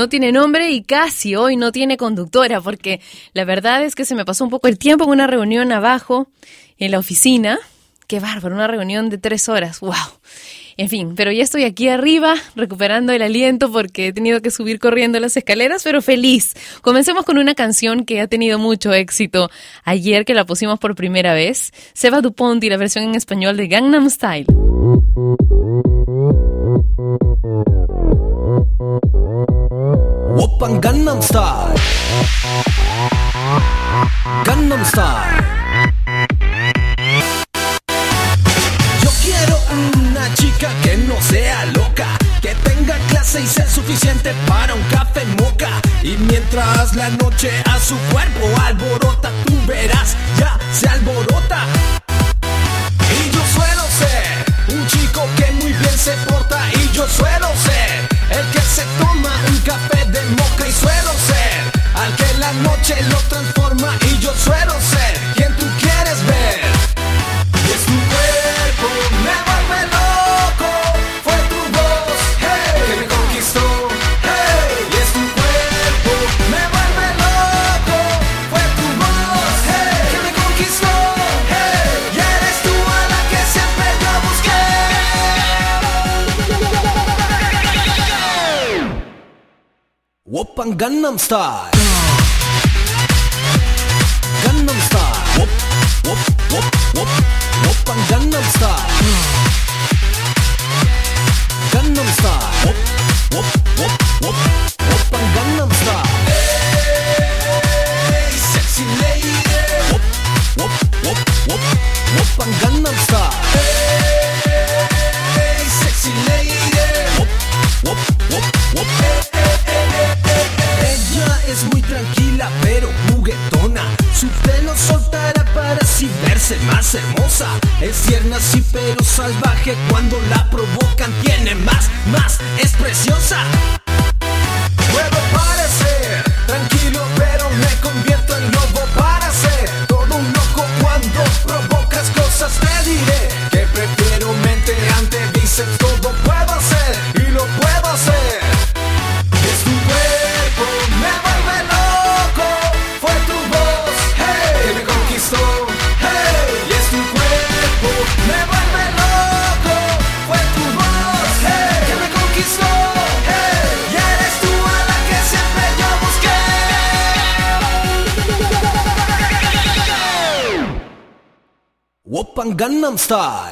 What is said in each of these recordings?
No tiene nombre y casi hoy no tiene conductora, porque la verdad es que se me pasó un poco el tiempo en una reunión abajo en la oficina. Qué bárbaro, una reunión de tres horas. ¡Wow! En fin, pero ya estoy aquí arriba recuperando el aliento porque he tenido que subir corriendo las escaleras, pero feliz. Comencemos con una canción que ha tenido mucho éxito ayer que la pusimos por primera vez. Seba Dupont y la versión en español de Gangnam Style. Open Gangnam Style. Gangnam Style. Yo quiero una chica que no sea loca Que tenga clase y sea suficiente para un café moca Y mientras la noche a su cuerpo alborota Tú verás, ya se alborota. Y yo suelo ser un chico que muy bien se porta Y yo suelo ser el que se toma un café de moca y suelo ser al que la noche lo transforma y yo suelo ser Gangnam Style Style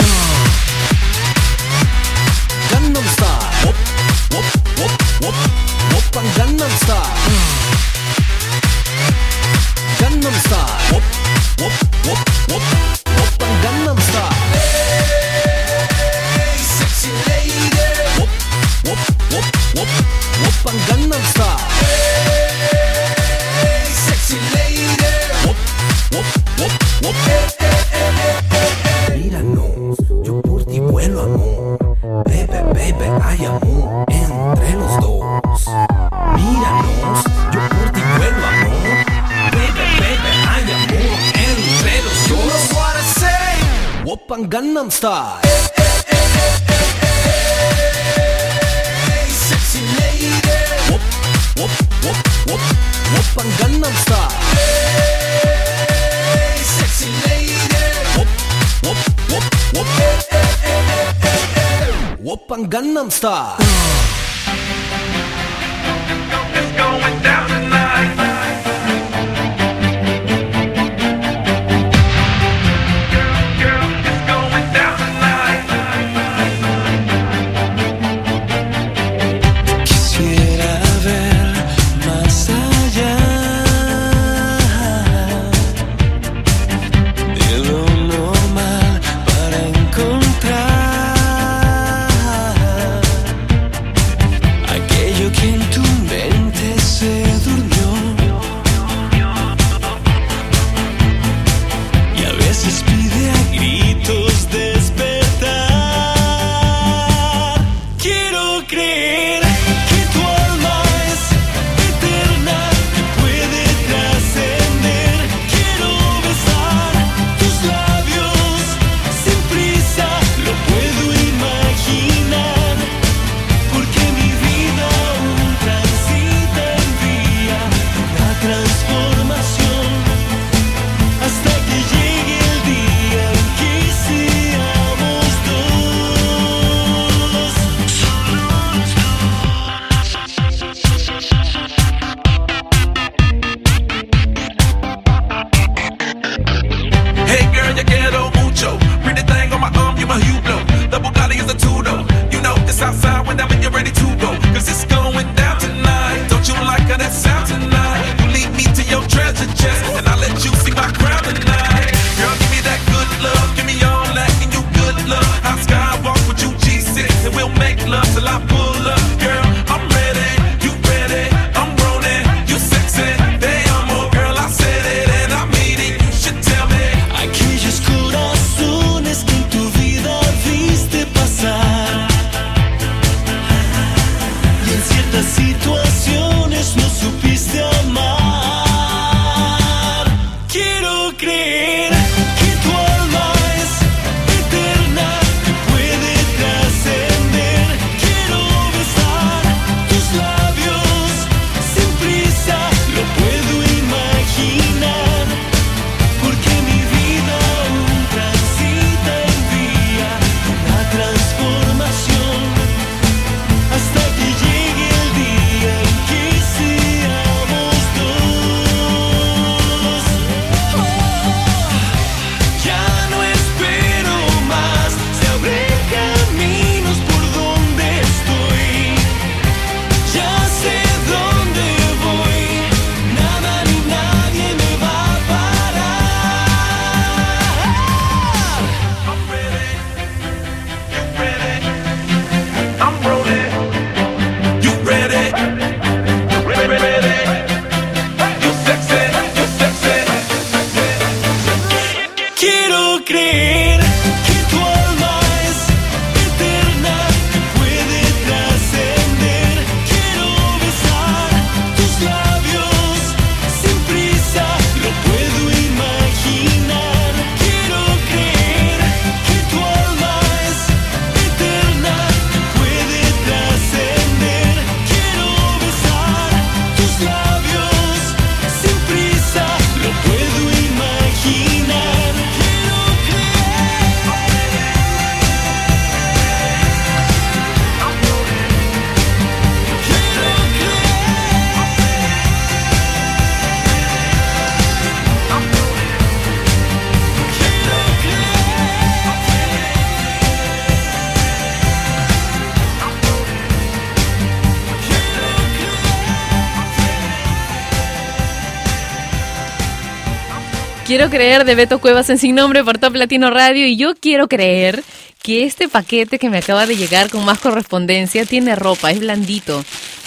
Quiero creer de Beto Cuevas en Sin Nombre por Top Latino Radio y yo quiero creer que este paquete que me acaba de llegar con más correspondencia tiene ropa, es blandito.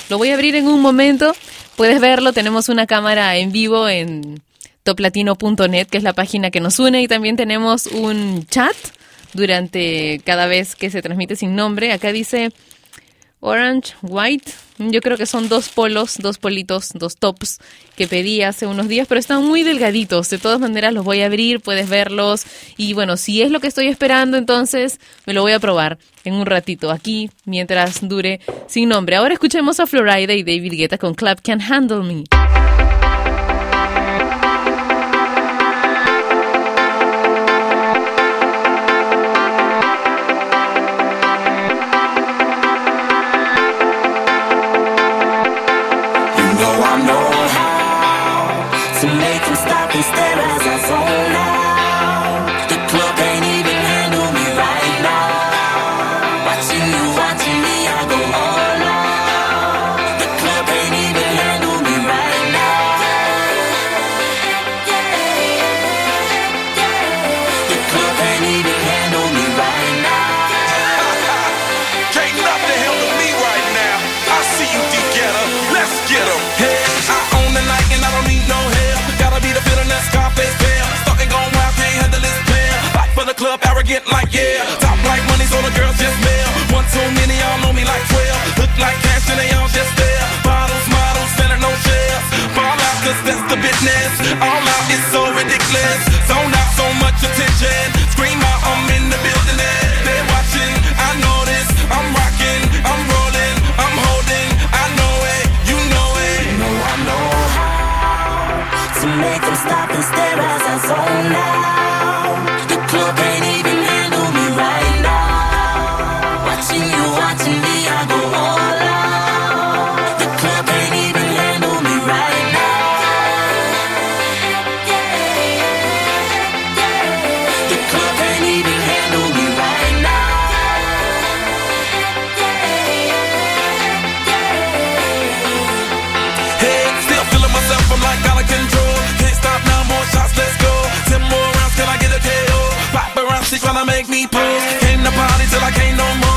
Lo voy a abrir en un momento, puedes verlo, tenemos una cámara en vivo en toplatino.net, que es la página que nos une, y también tenemos un chat durante cada vez que se transmite sin nombre. Acá dice, Orange, White. Yo creo que son dos polos, dos politos, dos tops que pedí hace unos días, pero están muy delgaditos. De todas maneras los voy a abrir, puedes verlos. Y bueno, si es lo que estoy esperando, entonces me lo voy a probar en un ratito aquí, mientras dure sin nombre. Ahora escuchemos a Florida y David Guetta con Clap Can Handle Me. and they all just there. Bottles, models, out, that's the business. All out is so ridiculous. Zone out so much attention. Scream out, I'm in tryna make me pose. Came to party till I can't no more.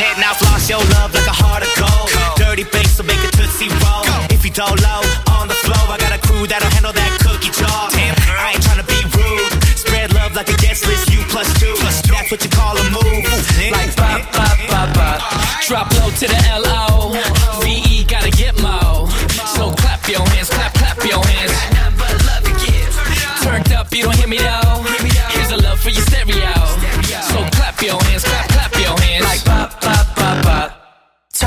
Go ahead now, floss your love like a heart of gold. Dirty bass, so make it tootsie roll. If you don't low on the flow, I got a crew that'll handle that cookie jar. Damn, I ain't tryna be rude. Spread love like a guest list, you plus two. That's what you call a move. Like Pop, pop, pop, pop. Drop low to the L-O. V-E, gotta get mo. So clap your hands, clap, clap your hands. To. Turned up, you don't hear me though.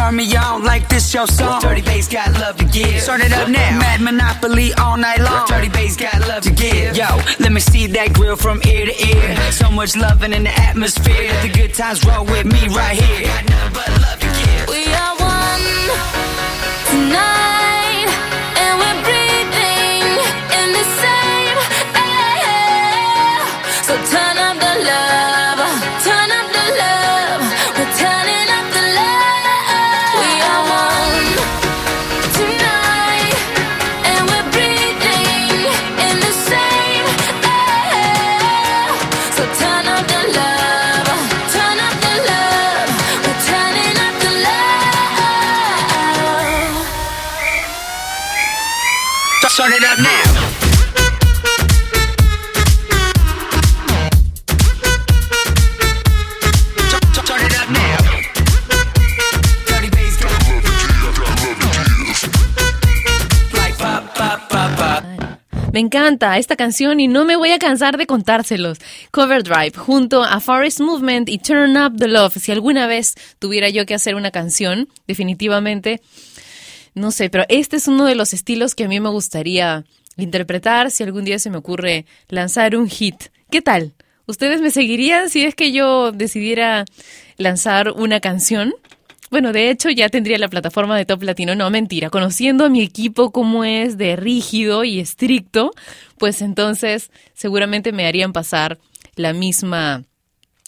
Turn me on like this your song. Dirty bass got love to give. Start it up now. Mad Monopoly all night long. Dirty bass got love to give. Yo, let me see that grill from ear to ear. So much loving in the atmosphere. Let the good times roll with me right here. Got nothing but love to give. We are one tonight, and we're breathing in the same air. So turn up the love, Me encanta esta canción y no me voy a cansar de contárselos. Cover Drive junto a Forest Movement y Turn Up the Love. Si alguna vez tuviera yo que hacer una canción, definitivamente, no sé, pero este es uno de los estilos que a mí me gustaría interpretar si algún día se me ocurre lanzar un hit. ¿Qué tal? ¿Ustedes me seguirían si es que yo decidiera lanzar una canción? Bueno, de hecho ya tendría la plataforma de Top Latino. No, mentira. Conociendo a mi equipo como es de rígido y estricto, pues entonces seguramente me harían pasar la misma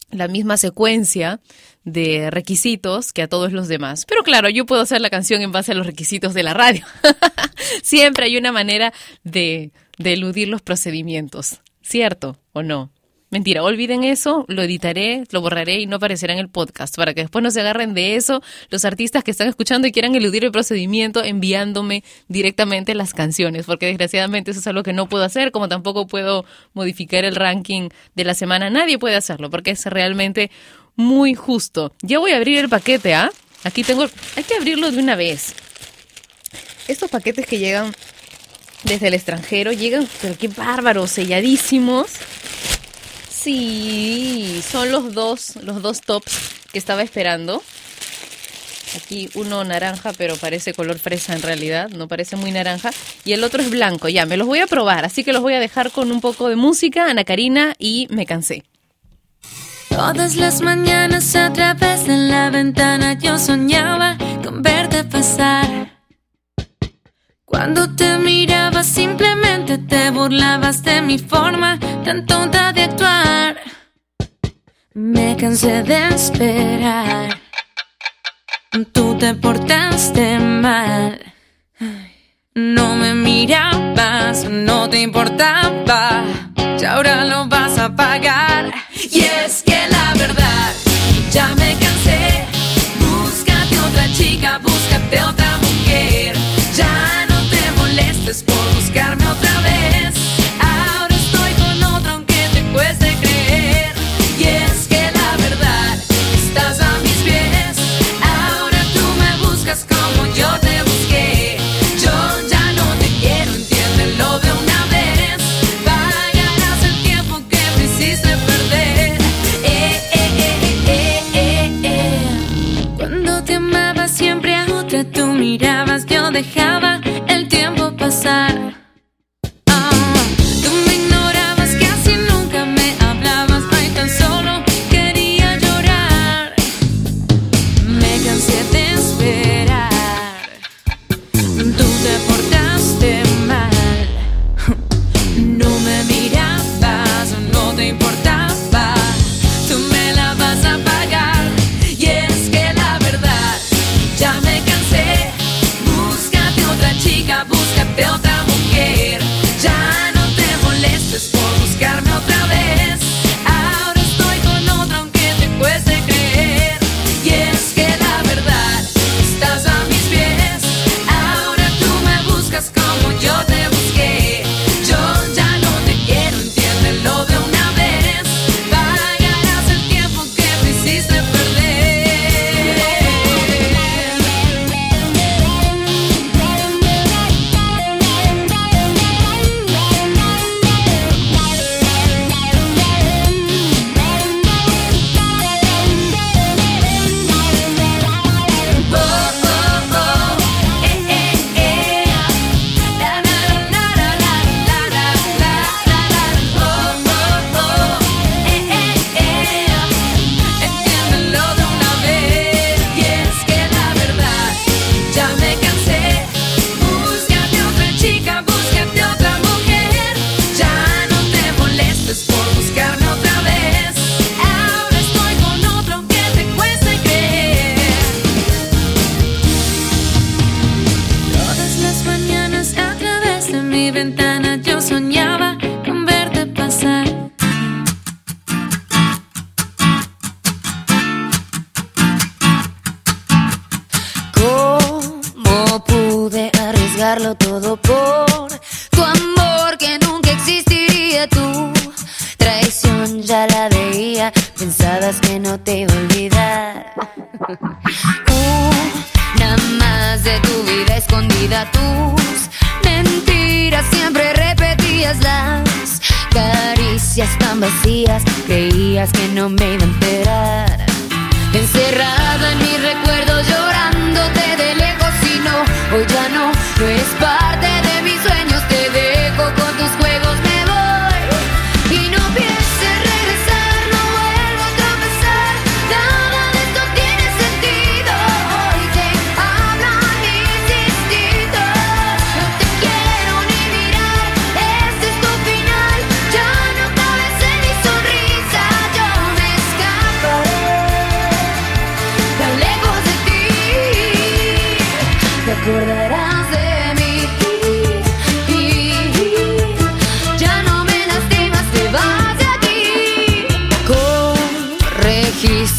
la misma secuencia de requisitos que a todos los demás. Pero claro, yo puedo hacer la canción en base a los requisitos de la radio. Siempre hay una manera de, de eludir los procedimientos, ¿cierto o no? Mentira, olviden eso, lo editaré, lo borraré y no aparecerá en el podcast para que después no se agarren de eso los artistas que están escuchando y quieran eludir el procedimiento enviándome directamente las canciones, porque desgraciadamente eso es algo que no puedo hacer, como tampoco puedo modificar el ranking de la semana. Nadie puede hacerlo porque es realmente muy justo. Ya voy a abrir el paquete, ¿ah? Aquí tengo, hay que abrirlo de una vez. Estos paquetes que llegan desde el extranjero llegan, pero qué bárbaros, selladísimos. Sí, son los dos, los dos tops que estaba esperando. Aquí uno naranja, pero parece color fresa en realidad, no parece muy naranja. Y el otro es blanco, ya, me los voy a probar, así que los voy a dejar con un poco de música, Ana Karina, y me cansé. Todas las mañanas a través de la ventana yo soñaba con verte pasar. Cuando te miraba simplemente te burlabas de mi forma tan tonta de actuar. Me cansé de esperar. Tú te portaste mal. No me mirabas, no te importaba. Y ahora lo vas a pagar. Y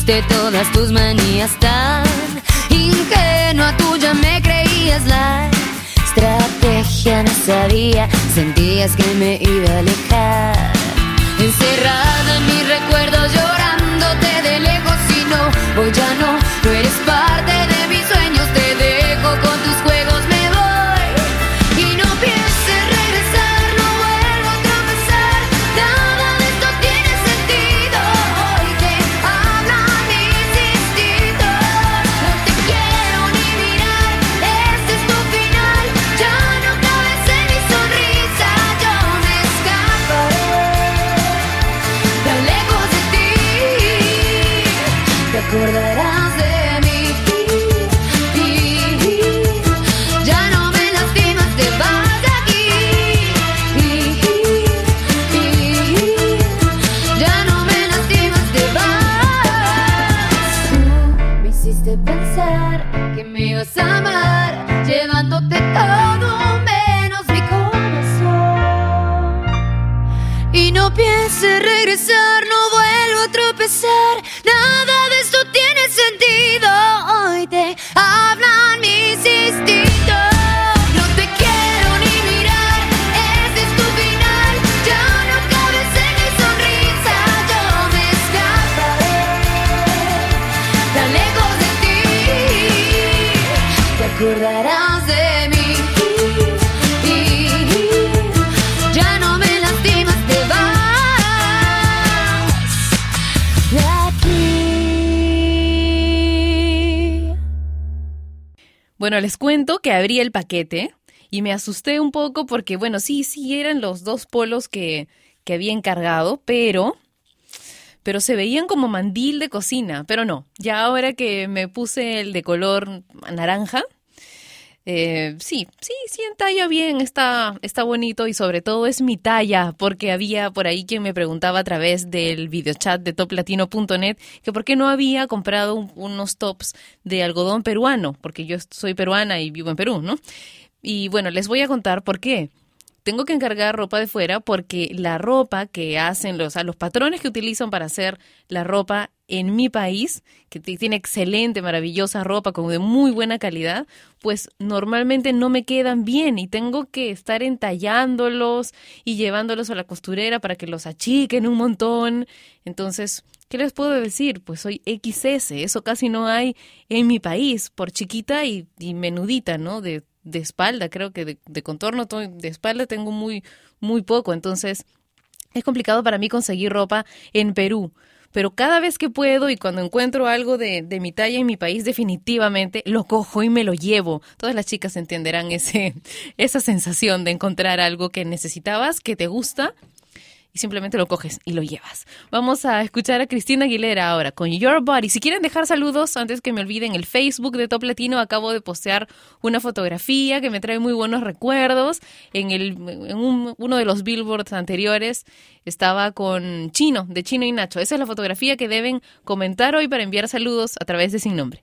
Corregiste todas tus manías tan ingenua tuya me creías la estrategia no sabía, sentías que me iba a alejar. Encerrada en mis recuerdos llorándote de lejos y no, hoy ya no, no eres parte Bueno, les cuento que abrí el paquete y me asusté un poco porque, bueno, sí, sí eran los dos polos que, que había encargado, pero, pero se veían como mandil de cocina, pero no. Ya ahora que me puse el de color naranja, eh, sí, sí, sí entalla bien, está, está bonito y sobre todo es mi talla, porque había por ahí quien me preguntaba a través del videochat de toplatino.net que por qué no había comprado un- unos tops de algodón peruano, porque yo soy peruana y vivo en Perú, ¿no? Y bueno, les voy a contar por qué. Tengo que encargar ropa de fuera porque la ropa que hacen los, a los patrones que utilizan para hacer la ropa en mi país, que tiene excelente, maravillosa ropa con de muy buena calidad, pues normalmente no me quedan bien y tengo que estar entallándolos y llevándolos a la costurera para que los achiquen un montón. Entonces, ¿qué les puedo decir? Pues soy XS, eso casi no hay en mi país, por chiquita y, y menudita, ¿no? De, de espalda, creo que de, de contorno to- de espalda tengo muy, muy poco, entonces es complicado para mí conseguir ropa en Perú. Pero cada vez que puedo y cuando encuentro algo de, de mi talla en mi país, definitivamente lo cojo y me lo llevo. Todas las chicas entenderán ese, esa sensación de encontrar algo que necesitabas, que te gusta, y simplemente lo coges y lo llevas. Vamos a escuchar a Cristina Aguilera ahora con Your Body. Si quieren dejar saludos, antes que me olviden, el Facebook de Top Latino acabo de postear una fotografía que me trae muy buenos recuerdos. En, el, en un- uno de los billboards anteriores estaba con Chino, de Chino y Nacho. Esa es la fotografía que deben comentar hoy para enviar saludos a través de Sin Nombre.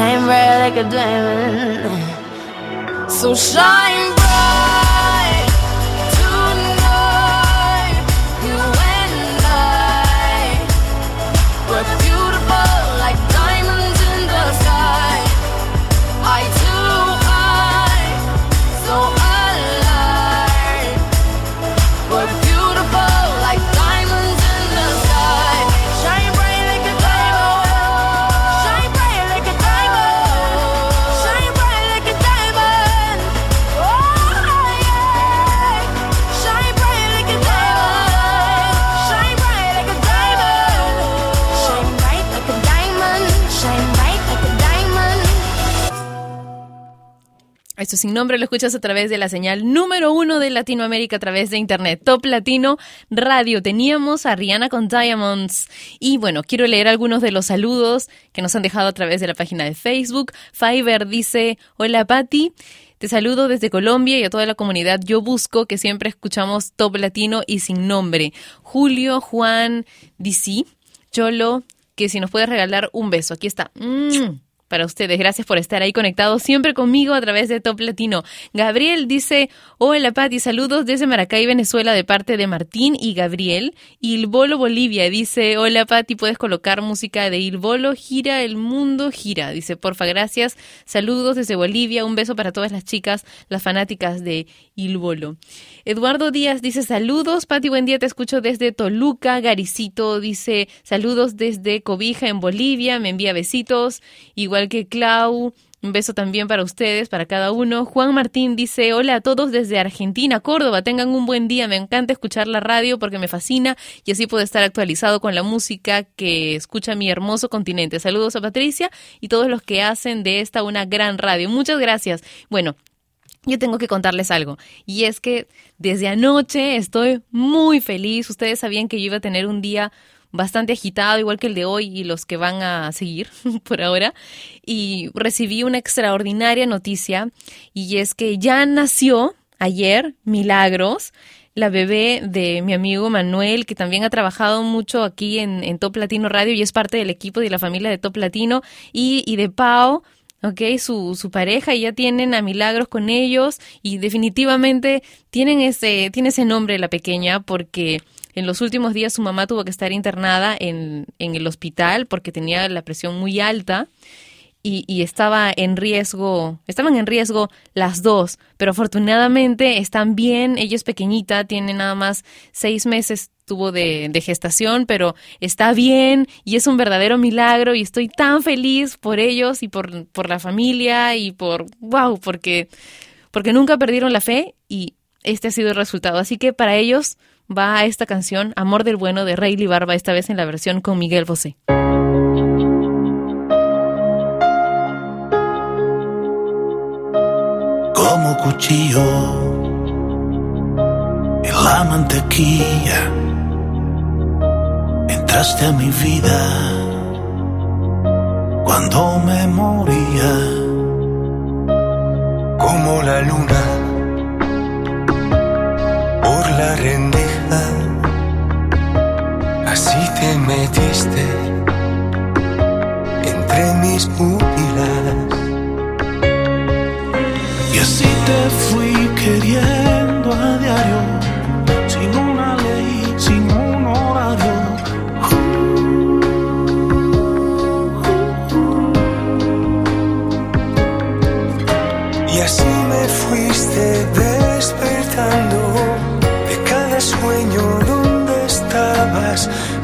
Shine bright like a diamond. So shine Sin nombre lo escuchas a través de la señal número uno de Latinoamérica a través de Internet, Top Latino Radio. Teníamos a Rihanna con Diamonds. Y bueno, quiero leer algunos de los saludos que nos han dejado a través de la página de Facebook. Fiverr dice, hola Patti. Te saludo desde Colombia y a toda la comunidad Yo Busco, que siempre escuchamos Top Latino y sin nombre. Julio, Juan, DC, Cholo, que si nos puedes regalar un beso. Aquí está. Mm para ustedes. Gracias por estar ahí conectados siempre conmigo a través de Top Latino. Gabriel dice, hola Pati, saludos desde Maracay, Venezuela, de parte de Martín y Gabriel. Il Bolo Bolivia dice, hola Pati, puedes colocar música de Il Bolo, gira el mundo, gira. Dice, porfa, gracias. Saludos desde Bolivia, un beso para todas las chicas, las fanáticas de Il Bolo. Eduardo Díaz dice, saludos, Pati, buen día, te escucho desde Toluca. Garicito dice, saludos desde Cobija en Bolivia, me envía besitos. Igual que Clau, un beso también para ustedes, para cada uno. Juan Martín dice, hola a todos desde Argentina, Córdoba, tengan un buen día, me encanta escuchar la radio porque me fascina y así puedo estar actualizado con la música que escucha mi hermoso continente. Saludos a Patricia y todos los que hacen de esta una gran radio. Muchas gracias. Bueno, yo tengo que contarles algo. Y es que desde anoche estoy muy feliz. Ustedes sabían que yo iba a tener un día bastante agitado, igual que el de hoy y los que van a seguir por ahora. Y recibí una extraordinaria noticia y es que ya nació ayer Milagros, la bebé de mi amigo Manuel, que también ha trabajado mucho aquí en, en Top Latino Radio y es parte del equipo de la familia de Top Latino, y, y de Pau, ¿ok? Su, su pareja y ya tienen a Milagros con ellos y definitivamente tienen ese, tiene ese nombre la pequeña porque en los últimos días su mamá tuvo que estar internada en, el hospital porque tenía la presión muy alta y, estaba en riesgo, estaban en riesgo las dos, pero afortunadamente están bien, ella es pequeñita, tiene nada más seis meses tuvo de, de gestación, pero está bien y es un verdadero milagro y estoy tan feliz por ellos y por, por la familia y por, wow, porque, porque nunca perdieron la fe y este ha sido el resultado. Así que para ellos va esta canción, Amor del Bueno, de Rayleigh Barba, esta vez en la versión con Miguel Bosé. como cuchillo en la mantequilla. Entraste a mi vida cuando me moría. como la luna por la rendija. Así te metiste entre mis pupilas. Y así te fui queriendo a diario, glass.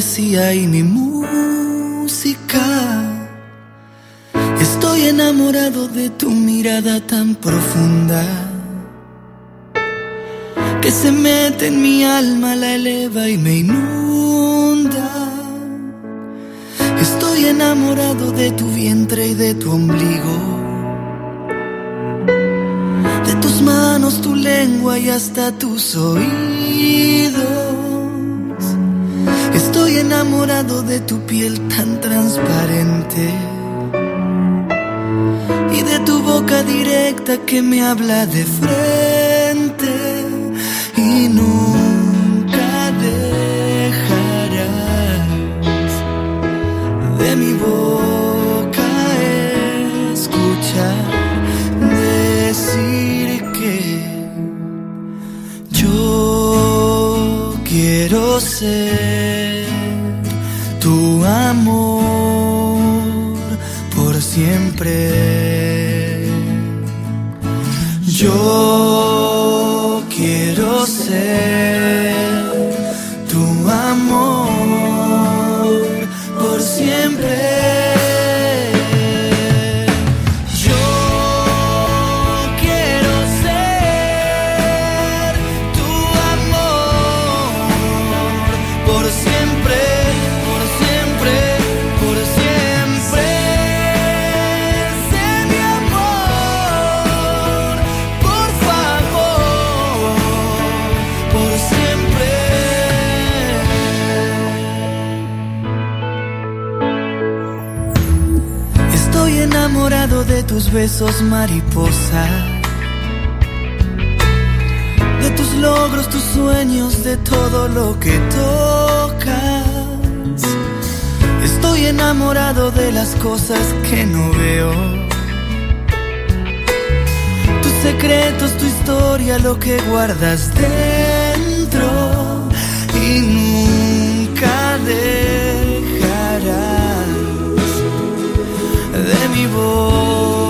Y mi música. Estoy enamorado de tu mirada tan profunda que se mete en mi alma, la eleva y me inunda. Estoy enamorado de tu vientre y de tu ombligo, de tus manos, tu lengua y hasta tus oídos. Estoy enamorado de tu piel tan transparente. Y de tu boca directa que me habla de frente. Y nunca dejarás de mi boca escuchar decir que yo quiero ser siempre. Yo quiero ser besos, mariposa. De tus logros, tus sueños, de todo lo que tocas. Estoy enamorado de las cosas que no veo. Tus secretos, tu historia, lo que guardas dentro. Y nunca dejarás de mi boca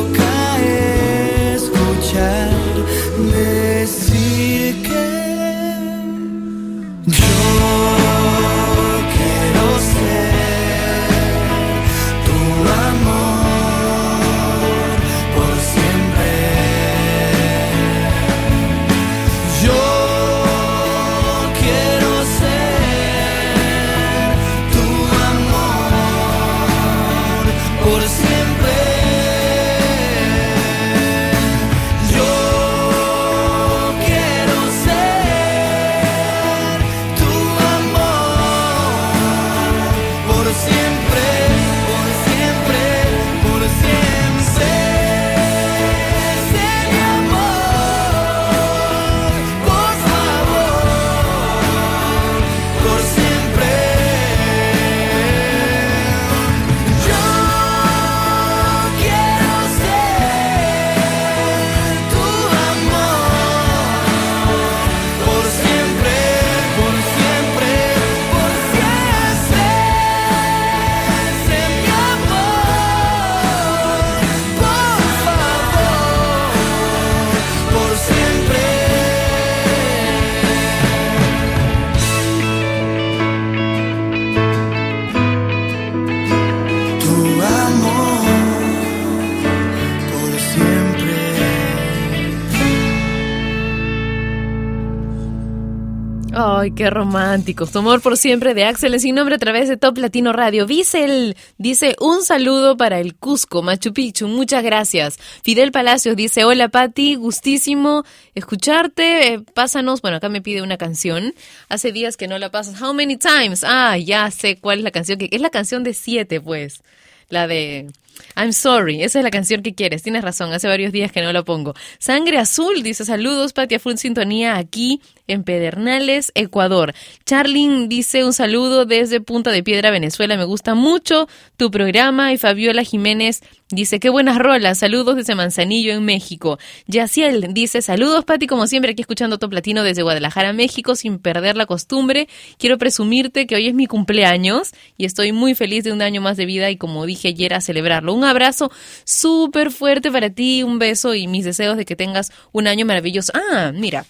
Ay, qué romántico. Tu amor por siempre de Axel en sin nombre a través de Top Latino Radio. Visel dice un saludo para el Cusco, Machu Picchu. Muchas gracias. Fidel Palacios dice, hola Patti, gustísimo escucharte. Eh, pásanos, bueno, acá me pide una canción. Hace días que no la pasas. How many times? Ah, ya sé cuál es la canción. que Es la canción de siete, pues. La de I'm sorry, esa es la canción que quieres. Tienes razón, hace varios días que no la pongo. Sangre Azul dice saludos, Patia Full Sintonía aquí en Pedernales, Ecuador. Charlin dice un saludo desde Punta de Piedra, Venezuela. Me gusta mucho tu programa. Y Fabiola Jiménez dice qué buenas rolas. Saludos desde Manzanillo en México. Yaciel dice saludos, Pati, como siempre aquí escuchando Top Latino desde Guadalajara, México, sin perder la costumbre. Quiero presumirte que hoy es mi cumpleaños y estoy muy feliz de un año más de vida y como dije ayer a celebrarlo Un abrazo súper fuerte para ti, un beso y mis deseos de que tengas un año maravilloso. Ah, mira,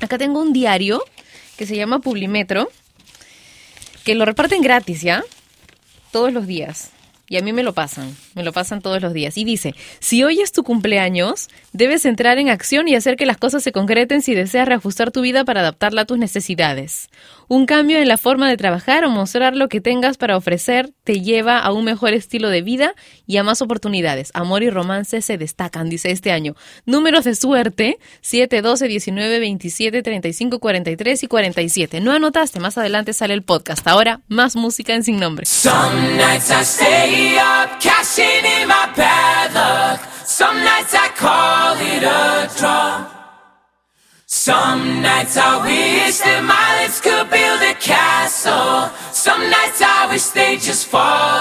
acá tengo un diario que se llama Publimetro, que lo reparten gratis, ¿ya? Todos los días. Y a mí me lo pasan, me lo pasan todos los días. Y dice, si hoy es tu cumpleaños, debes entrar en acción y hacer que las cosas se concreten si deseas reajustar tu vida para adaptarla a tus necesidades. Un cambio en la forma de trabajar o mostrar lo que tengas para ofrecer te lleva a un mejor estilo de vida y a más oportunidades. Amor y romance se destacan, dice este año. Números de suerte, 7, 12, 19, 27, 35, 43 y 47. No anotaste, más adelante sale el podcast. Ahora, más música en Sin Nombre. Some nights I stay up, cashing in my bad. Some nights I call it a draw. Some nights I wish that my lips could build a castle. Some nights I wish they just fall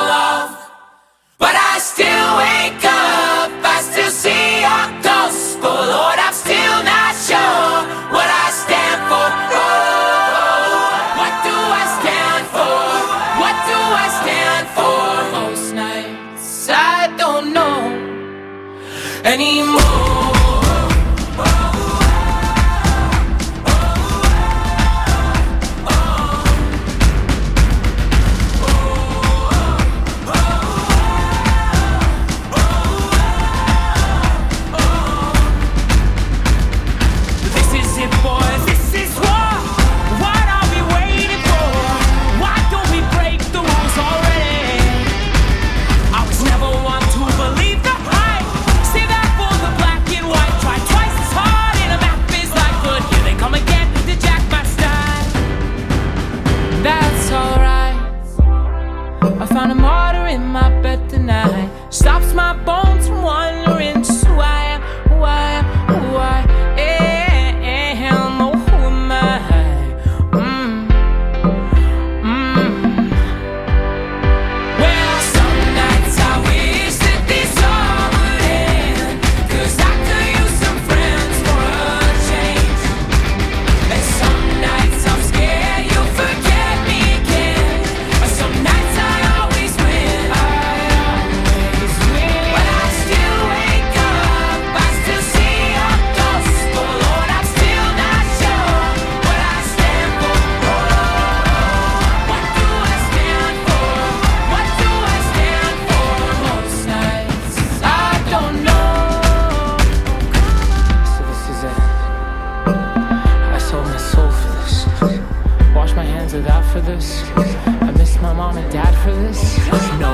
for this. I miss my mom and dad for this. No.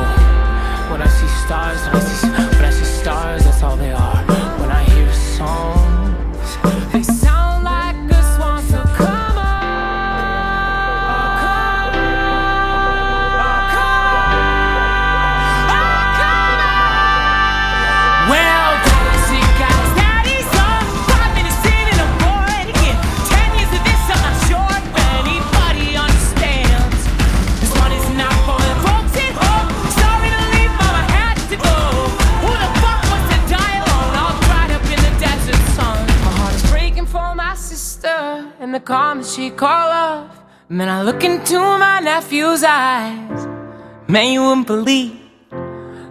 When I see stars, when I see, then I look into my nephew's eyes. Man, you wouldn't believe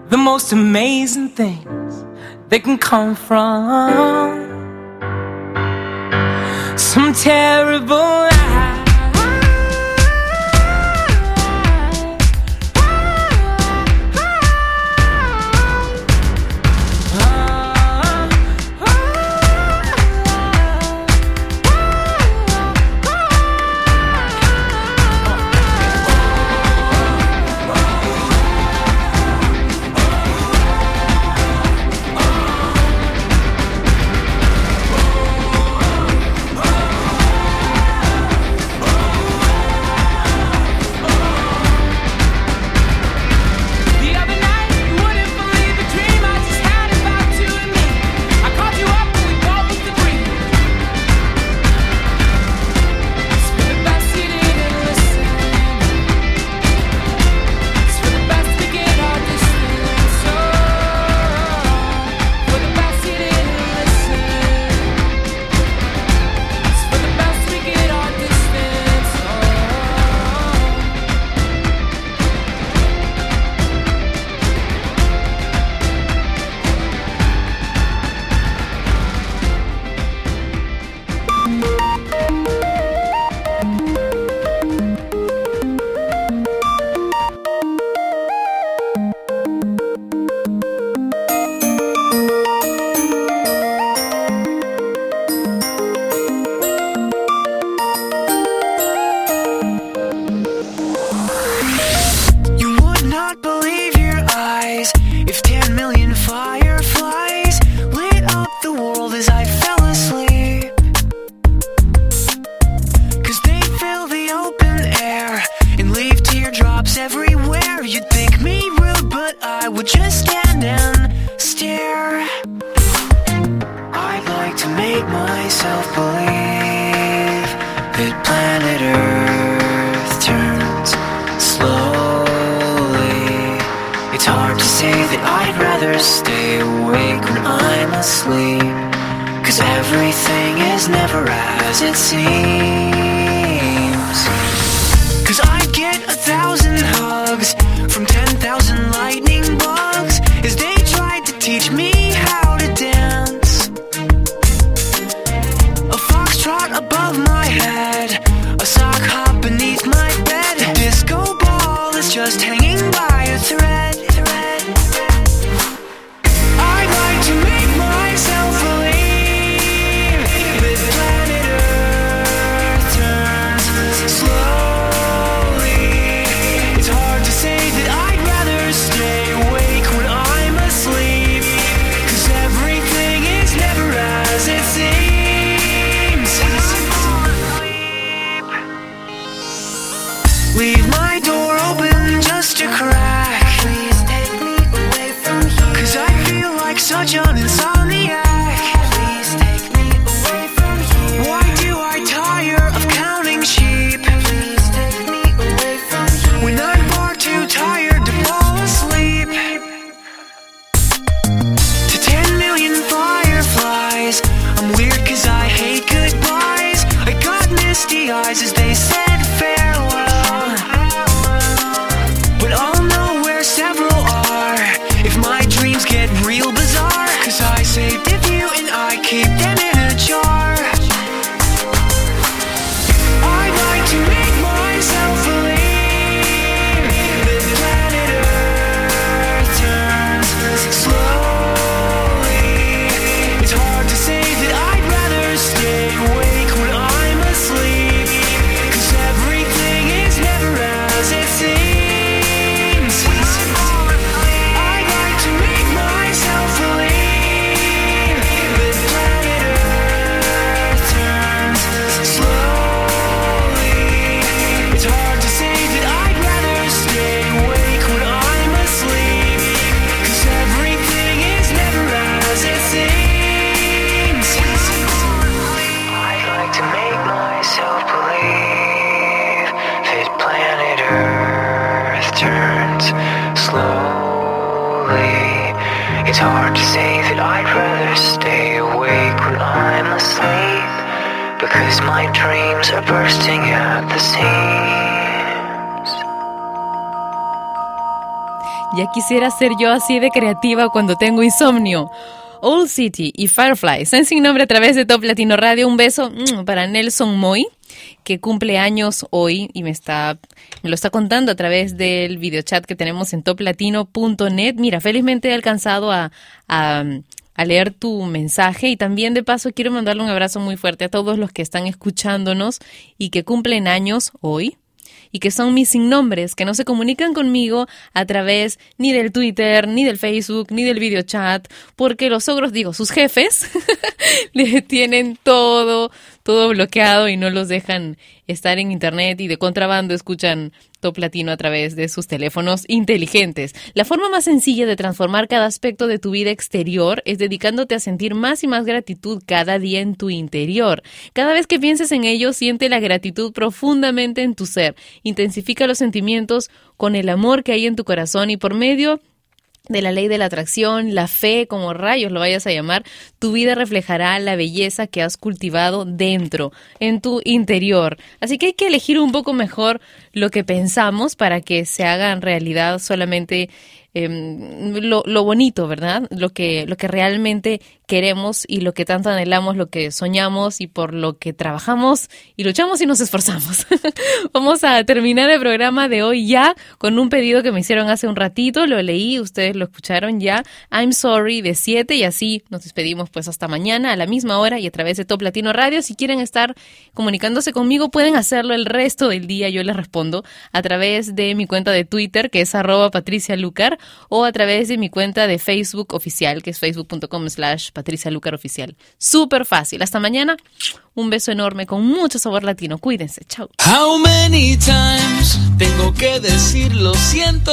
the most amazing things that can come from some terrible It's hard to say that I'd rather stay awake when I'm asleep. Because my dreams are bursting at the seams. Ya quisiera ser yo así de creativa cuando tengo insomnio. Old City y Firefly, son sin nombre a través de Top Latino Radio. Un beso mm, para Nelson Moy, que cumple años hoy y me está me lo está contando a través del videochat que tenemos en toplatino.net. Mira, felizmente he alcanzado a, a, leer tu mensaje y también de paso quiero mandarle un abrazo muy fuerte a todos los que están escuchándonos y que cumplen años hoy y que son mis sin nombres, que no se comunican conmigo a través ni del Twitter, ni del Facebook, ni del videochat, porque los ogros, digo, sus jefes, le tienen todo, todo bloqueado y no los dejan estar en internet y de contrabando escuchan Top Latino a través de sus teléfonos inteligentes. La forma más sencilla de transformar cada aspecto de tu vida exterior es dedicándote a sentir más y más gratitud cada día en tu interior. Cada vez que pienses en ello, siente la gratitud profundamente en tu ser. Intensifica los sentimientos con el amor que hay en tu corazón y por medio la ley de la atracción, la fe, como rayos lo vayas a llamar, tu vida reflejará la belleza que has cultivado dentro, en tu interior. Así que hay que elegir un poco mejor lo que pensamos para que se haga en realidad solamente eh, lo, lo, bonito, ¿verdad? Lo que, lo que realmente queremos y lo que tanto anhelamos, lo que soñamos y por lo que trabajamos y luchamos y nos esforzamos. Vamos a terminar el programa de hoy ya con un pedido que me hicieron hace un ratito, lo leí, ustedes lo escucharon ya, I'm Sorry de 7 y así nos despedimos pues hasta mañana a la misma hora y a través de Top Latino Radio. Si quieren estar comunicándose conmigo pueden hacerlo el resto del día, yo les respondo a través de mi cuenta de Twitter que es arroba Patricia Lucar o a través de mi cuenta de Facebook oficial que es facebook.com slash Patricia Lucar Oficial. Súper fácil. Hasta mañana. Un beso enorme con mucho sabor latino. Cuídense. Chao. How many times tengo que decir lo siento?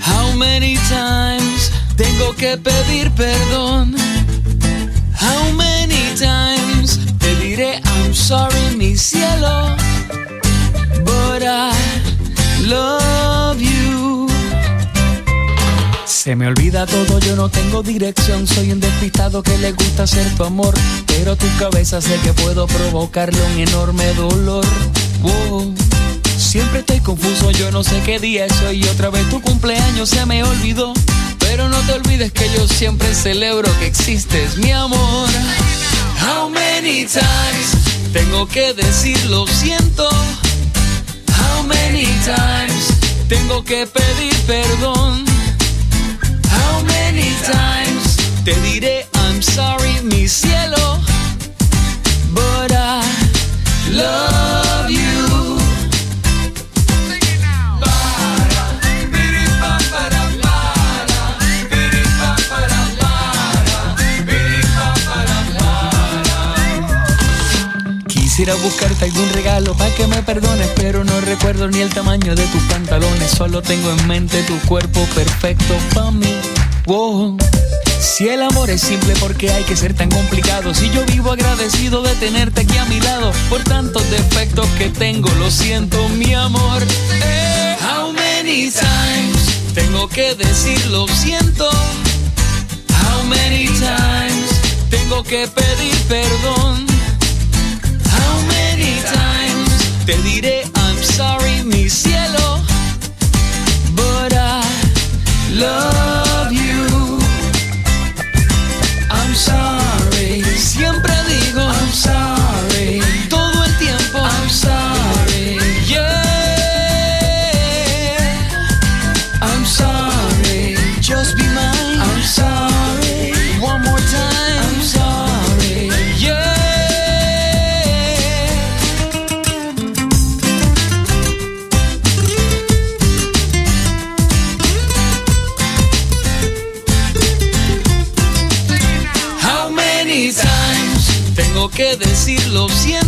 How many times tengo que pedir perdón? How many times pedir diré I'm sorry, mi cielo, but I love. Se me olvida todo, yo no tengo dirección. Soy un despistado que le gusta ser tu amor. Pero tu cabeza sé que puedo provocarle un enorme dolor. Wow. Siempre estoy confuso, yo no sé qué día es hoy. Otra vez tu cumpleaños se me olvidó. Pero no te olvides que yo siempre celebro que existes, mi amor. How many times tengo que decir lo siento? How many times tengo que pedir perdón? Te diré I'm sorry, mi cielo? But I love you. Quisiera buscarte algún regalo para que me perdones, pero no recuerdo ni el tamaño de tus pantalones. Solo tengo en mente tu cuerpo perfecto para mí. Si el amor es simple, porque hay que ser tan complicado? Si yo vivo agradecido de tenerte aquí a mi lado, por tantos defectos que tengo, lo siento, mi amor. Eh, how many times tengo que decir lo siento? How many times tengo que pedir perdón? How many times te diré I'm sorry, mi cielo? But I love lo siento?